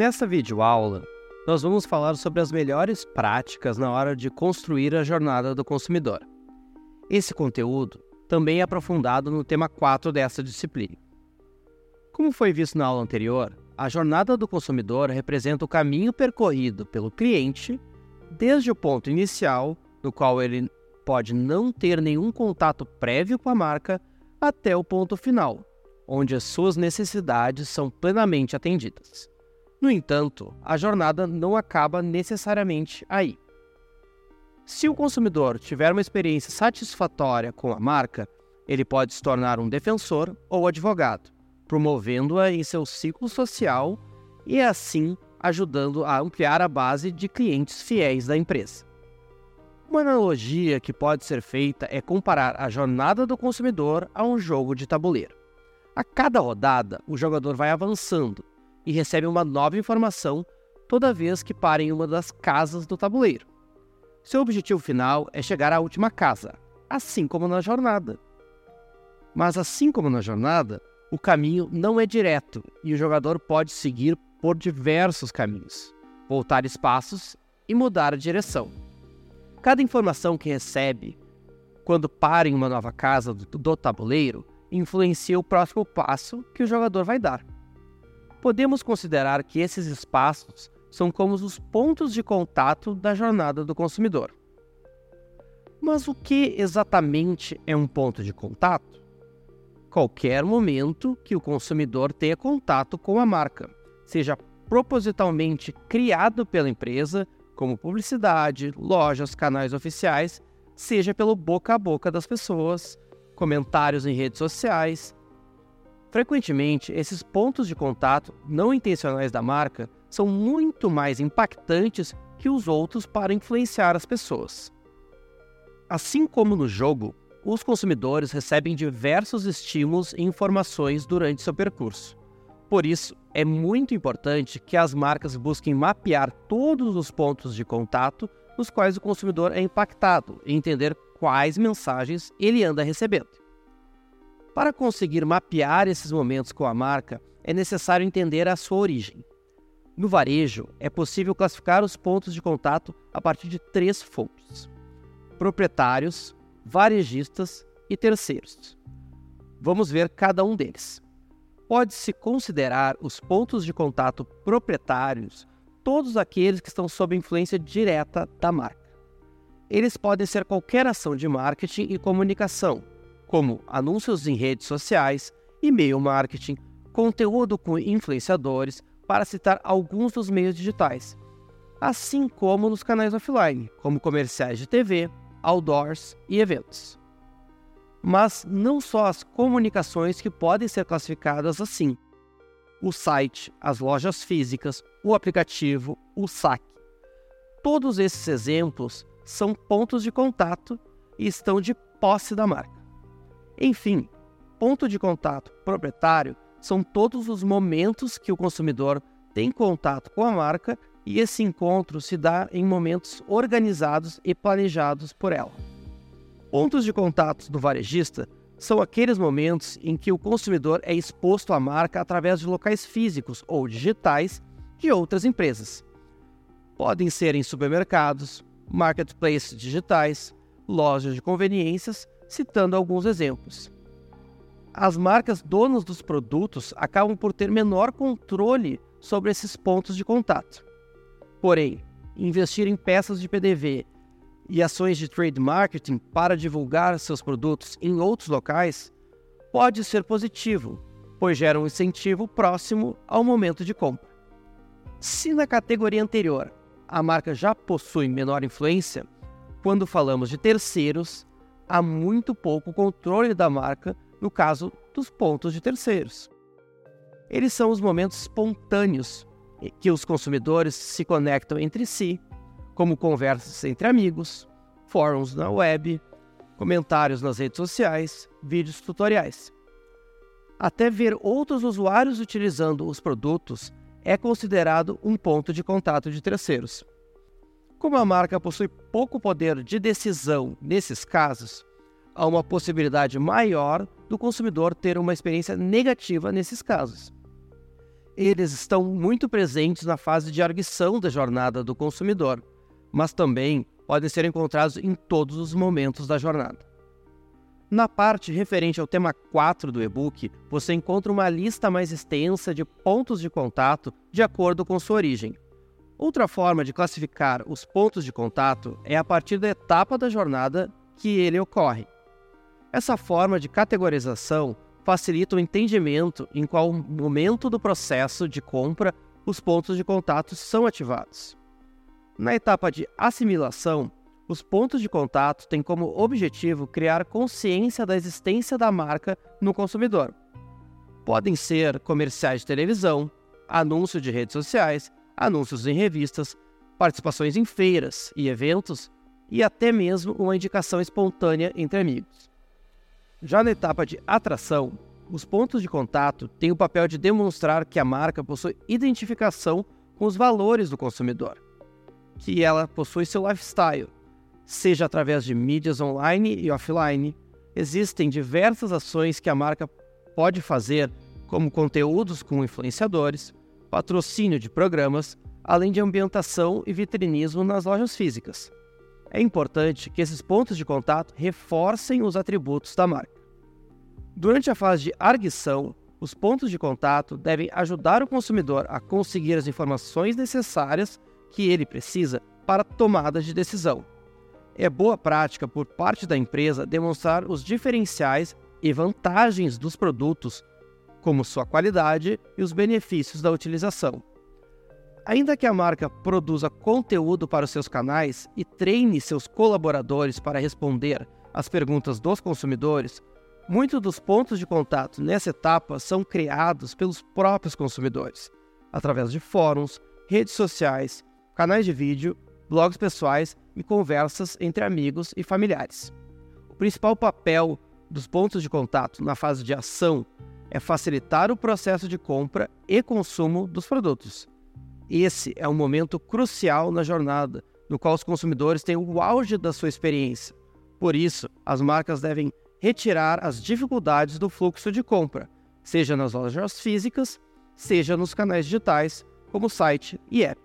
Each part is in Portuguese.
Nessa videoaula, nós vamos falar sobre as melhores práticas na hora de construir a jornada do consumidor. Esse conteúdo também é aprofundado no tema 4 dessa disciplina. Como foi visto na aula anterior, a jornada do consumidor representa o caminho percorrido pelo cliente desde o ponto inicial, no qual ele pode não ter nenhum contato prévio com a marca, até o ponto final, onde as suas necessidades são plenamente atendidas. No entanto, a jornada não acaba necessariamente aí. Se o consumidor tiver uma experiência satisfatória com a marca, ele pode se tornar um defensor ou advogado, promovendo-a em seu ciclo social e assim ajudando a ampliar a base de clientes fiéis da empresa. Uma analogia que pode ser feita é comparar a jornada do consumidor a um jogo de tabuleiro. A cada rodada, o jogador vai avançando e recebe uma nova informação toda vez que para em uma das casas do tabuleiro. Seu objetivo final é chegar à última casa, assim como na jornada. Mas assim como na jornada, o caminho não é direto e o jogador pode seguir por diversos caminhos, voltar espaços e mudar a direção. Cada informação que recebe quando para em uma nova casa do, do tabuleiro influencia o próximo passo que o jogador vai dar. Podemos considerar que esses espaços são como os pontos de contato da jornada do consumidor. Mas o que exatamente é um ponto de contato? Qualquer momento que o consumidor tenha contato com a marca, seja propositalmente criado pela empresa, como publicidade, lojas, canais oficiais, seja pelo boca a boca das pessoas, comentários em redes sociais. Frequentemente, esses pontos de contato não intencionais da marca são muito mais impactantes que os outros para influenciar as pessoas. Assim como no jogo, os consumidores recebem diversos estímulos e informações durante seu percurso. Por isso, é muito importante que as marcas busquem mapear todos os pontos de contato nos quais o consumidor é impactado e entender quais mensagens ele anda recebendo. Para conseguir mapear esses momentos com a marca, é necessário entender a sua origem. No varejo, é possível classificar os pontos de contato a partir de três fontes: proprietários, varejistas e terceiros. Vamos ver cada um deles pode-se considerar os pontos de contato proprietários todos aqueles que estão sob influência direta da marca. Eles podem ser qualquer ação de marketing e comunicação, como anúncios em redes sociais, e-mail marketing, conteúdo com influenciadores, para citar alguns dos meios digitais, assim como nos canais offline, como comerciais de TV, outdoors e eventos mas não só as comunicações que podem ser classificadas assim. O site, as lojas físicas, o aplicativo, o saque. Todos esses exemplos são pontos de contato e estão de posse da marca. Enfim, ponto de contato proprietário são todos os momentos que o consumidor tem contato com a marca e esse encontro se dá em momentos organizados e planejados por ela. Pontos de contato do varejista são aqueles momentos em que o consumidor é exposto à marca através de locais físicos ou digitais de outras empresas. Podem ser em supermercados, marketplaces digitais, lojas de conveniências, citando alguns exemplos. As marcas donas dos produtos acabam por ter menor controle sobre esses pontos de contato. Porém, investir em peças de PDV e ações de trade marketing para divulgar seus produtos em outros locais pode ser positivo, pois gera um incentivo próximo ao momento de compra. Se na categoria anterior a marca já possui menor influência, quando falamos de terceiros, há muito pouco controle da marca no caso dos pontos de terceiros. Eles são os momentos espontâneos que os consumidores se conectam entre si como conversas entre amigos, fóruns na web, comentários nas redes sociais, vídeos tutoriais. Até ver outros usuários utilizando os produtos é considerado um ponto de contato de terceiros. Como a marca possui pouco poder de decisão nesses casos, há uma possibilidade maior do consumidor ter uma experiência negativa nesses casos. Eles estão muito presentes na fase de arguição da jornada do consumidor, mas também podem ser encontrados em todos os momentos da jornada. Na parte referente ao tema 4 do e-book, você encontra uma lista mais extensa de pontos de contato de acordo com sua origem. Outra forma de classificar os pontos de contato é a partir da etapa da jornada que ele ocorre. Essa forma de categorização facilita o entendimento em qual momento do processo de compra os pontos de contato são ativados. Na etapa de assimilação, os pontos de contato têm como objetivo criar consciência da existência da marca no consumidor. Podem ser comerciais de televisão, anúncios de redes sociais, anúncios em revistas, participações em feiras e eventos e até mesmo uma indicação espontânea entre amigos. Já na etapa de atração, os pontos de contato têm o papel de demonstrar que a marca possui identificação com os valores do consumidor, que ela possui seu lifestyle, seja através de mídias online e offline. Existem diversas ações que a marca pode fazer, como conteúdos com influenciadores, patrocínio de programas, além de ambientação e vitrinismo nas lojas físicas. É importante que esses pontos de contato reforcem os atributos da marca. Durante a fase de arguição, os pontos de contato devem ajudar o consumidor a conseguir as informações necessárias que ele precisa para tomada de decisão. É boa prática por parte da empresa demonstrar os diferenciais e vantagens dos produtos, como sua qualidade e os benefícios da utilização. Ainda que a marca produza conteúdo para os seus canais e treine seus colaboradores para responder às perguntas dos consumidores, muitos dos pontos de contato nessa etapa são criados pelos próprios consumidores, através de fóruns, redes sociais, canais de vídeo, blogs pessoais e conversas entre amigos e familiares. O principal papel dos pontos de contato na fase de ação é facilitar o processo de compra e consumo dos produtos esse é um momento crucial na jornada, no qual os consumidores têm o auge da sua experiência. Por isso, as marcas devem retirar as dificuldades do fluxo de compra, seja nas lojas físicas, seja nos canais digitais, como site e app.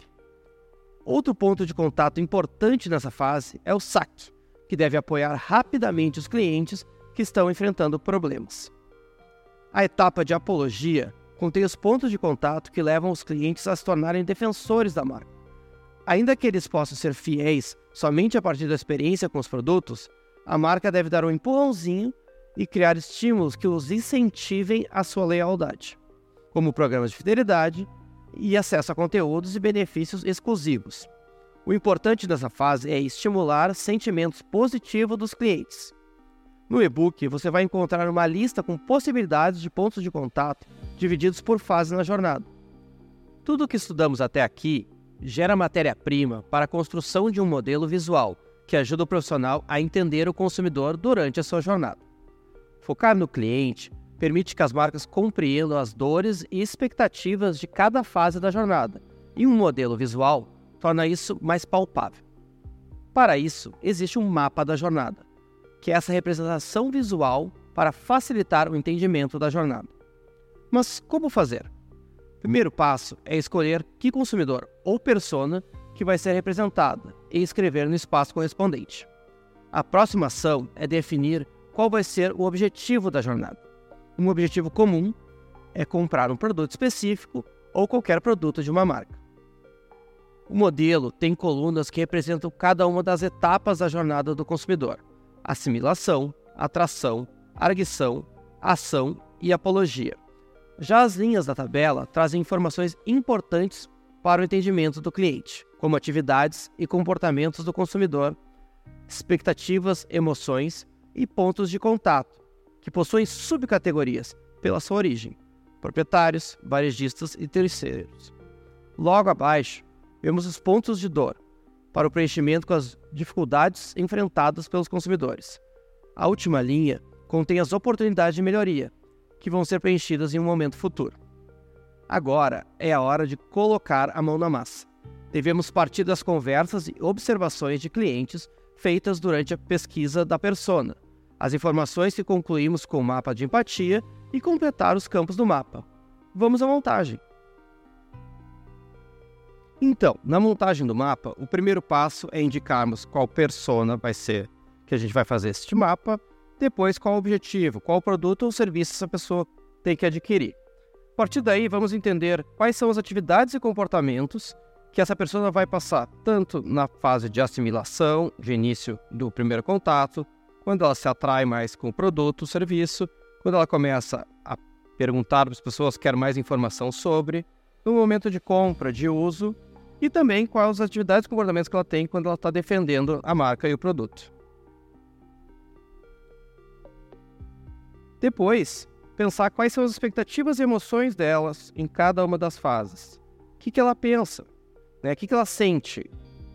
Outro ponto de contato importante nessa fase é o saque, que deve apoiar rapidamente os clientes que estão enfrentando problemas. A etapa de apologia contém os pontos de contato que levam os clientes a se tornarem defensores da marca. Ainda que eles possam ser fiéis somente a partir da experiência com os produtos, a marca deve dar um empurrãozinho e criar estímulos que os incentivem à sua lealdade, como programas de fidelidade e acesso a conteúdos e benefícios exclusivos. O importante nessa fase é estimular sentimentos positivos dos clientes. No e-book, você vai encontrar uma lista com possibilidades de pontos de contato divididos por fases na jornada. Tudo o que estudamos até aqui gera matéria-prima para a construção de um modelo visual que ajuda o profissional a entender o consumidor durante a sua jornada. Focar no cliente permite que as marcas compreendam as dores e expectativas de cada fase da jornada, e um modelo visual torna isso mais palpável. Para isso, existe um mapa da jornada, que é essa representação visual para facilitar o entendimento da jornada. Mas como fazer? O primeiro passo é escolher que consumidor ou persona que vai ser representada e escrever no espaço correspondente. A próxima ação é definir qual vai ser o objetivo da jornada. Um objetivo comum é comprar um produto específico ou qualquer produto de uma marca. O modelo tem colunas que representam cada uma das etapas da jornada do consumidor: assimilação, atração, arguição, ação e apologia. Já as linhas da tabela trazem informações importantes para o entendimento do cliente, como atividades e comportamentos do consumidor, expectativas, emoções e pontos de contato, que possuem subcategorias pela sua origem: proprietários, varejistas e terceiros. Logo abaixo, vemos os pontos de dor, para o preenchimento com as dificuldades enfrentadas pelos consumidores. A última linha contém as oportunidades de melhoria, que vão ser preenchidas em um momento futuro. Agora é a hora de colocar a mão na massa. Devemos partir das conversas e observações de clientes feitas durante a pesquisa da persona, as informações que concluímos com o mapa de empatia e completar os campos do mapa. Vamos à montagem. Então, na montagem do mapa, o primeiro passo é indicarmos qual persona vai ser que a gente vai fazer este mapa, depois qual o objetivo, qual produto ou serviço essa pessoa tem que adquirir. A partir daí, vamos entender quais são as atividades e comportamentos que essa pessoa vai passar tanto na fase de assimilação, de início do primeiro contato, quando ela se atrai mais com o produto, o serviço, quando ela começa a perguntar para as pessoas quer mais informação sobre, no momento de compra, de uso e também quais as atividades e comportamentos que ela tem quando ela está defendendo a marca e o produto. Depois, pensar quais são as expectativas e emoções delas em cada uma das fases. O que, que ela pensa? Né? O que, que ela sente?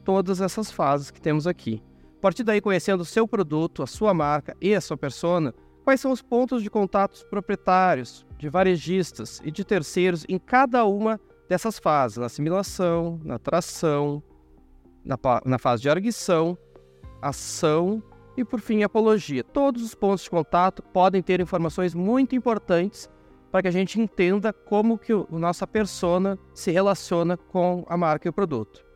Todas essas fases que temos aqui. A partir daí, conhecendo o seu produto, a sua marca e a sua persona, quais são os pontos de contatos proprietários, de varejistas e de terceiros em cada uma dessas fases, na assimilação, na tração, na, na fase de arguição, ação e, por fim, apologia. Todos os pontos de contato podem ter informações muito importantes para que a gente entenda como que a nossa persona se relaciona com a marca e o produto.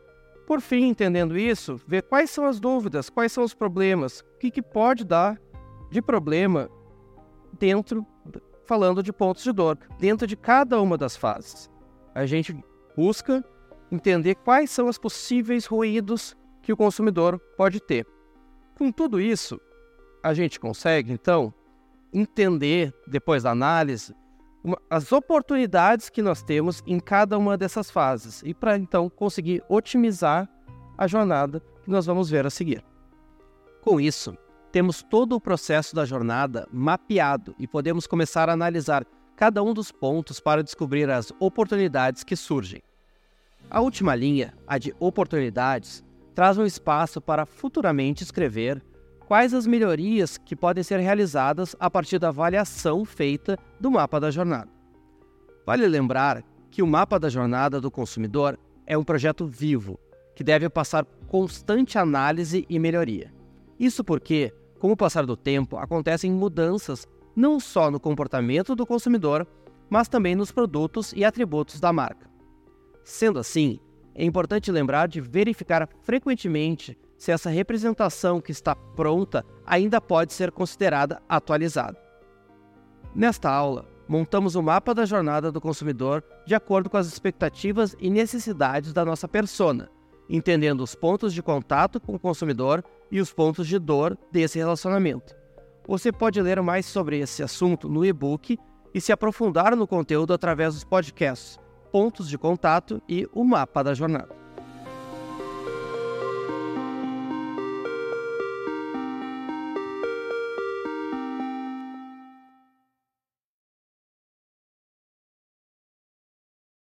Por fim, entendendo isso, ver quais são as dúvidas, quais são os problemas, o que, que pode dar de problema dentro, falando de pontos de dor, dentro de cada uma das fases. A gente busca entender quais são os possíveis ruídos que o consumidor pode ter. Com tudo isso, a gente consegue, então, entender, depois da análise, uma, as oportunidades que nós temos em cada uma dessas fases e para então conseguir otimizar a jornada que nós vamos ver a seguir. Com isso, temos todo o processo da jornada mapeado e podemos começar a analisar cada um dos pontos para descobrir as oportunidades que surgem. A última linha, a de oportunidades, traz um espaço para futuramente escrever quais as melhorias que podem ser realizadas a partir da avaliação feita do mapa da jornada. Vale lembrar que o mapa da jornada do consumidor é um projeto vivo que deve passar constante análise e melhoria. Isso porque, com o passar do tempo, acontecem mudanças não só no comportamento do consumidor, mas também nos produtos e atributos da marca. Sendo assim, é importante lembrar de verificar frequentemente se essa representação que está pronta ainda pode ser considerada atualizada. Nesta aula, montamos o mapa da jornada do consumidor de acordo com as expectativas e necessidades da nossa persona, entendendo os pontos de contato com o consumidor e os pontos de dor desse relacionamento. Você pode ler mais sobre esse assunto no e-book e se aprofundar no conteúdo através dos podcasts Pontos de Contato e o Mapa da Jornada.